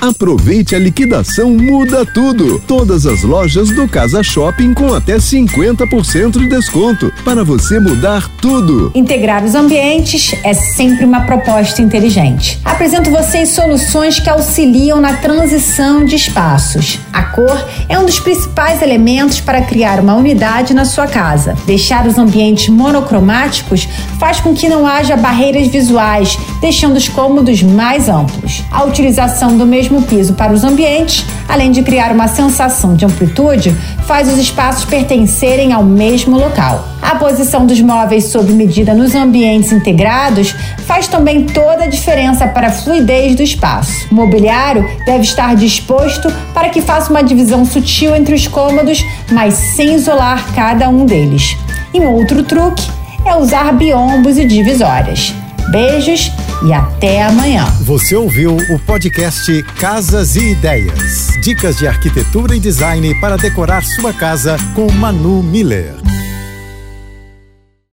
Aproveite a liquidação Muda Tudo. Todas as lojas do Casa Shopping com até 50% de desconto para você mudar tudo. Integrar os ambientes é sempre uma proposta inteligente. Apresento vocês soluções que auxiliam na transição de espaços. A cor é um dos principais elementos para criar uma unidade na sua casa. Deixar os ambientes monocromáticos faz com que não haja barreiras visuais, deixando os cômodos mais amplos. A utilização do mesmo mesmo piso para os ambientes, além de criar uma sensação de amplitude, faz os espaços pertencerem ao mesmo local. A posição dos móveis sob medida nos ambientes integrados faz também toda a diferença para a fluidez do espaço. O mobiliário deve estar disposto para que faça uma divisão sutil entre os cômodos, mas sem isolar cada um deles. E um outro truque é usar biombos e divisórias. Beijos e até amanhã. Você ouviu o podcast Casas e Ideias. Dicas de arquitetura e design para decorar sua casa com Manu Miller.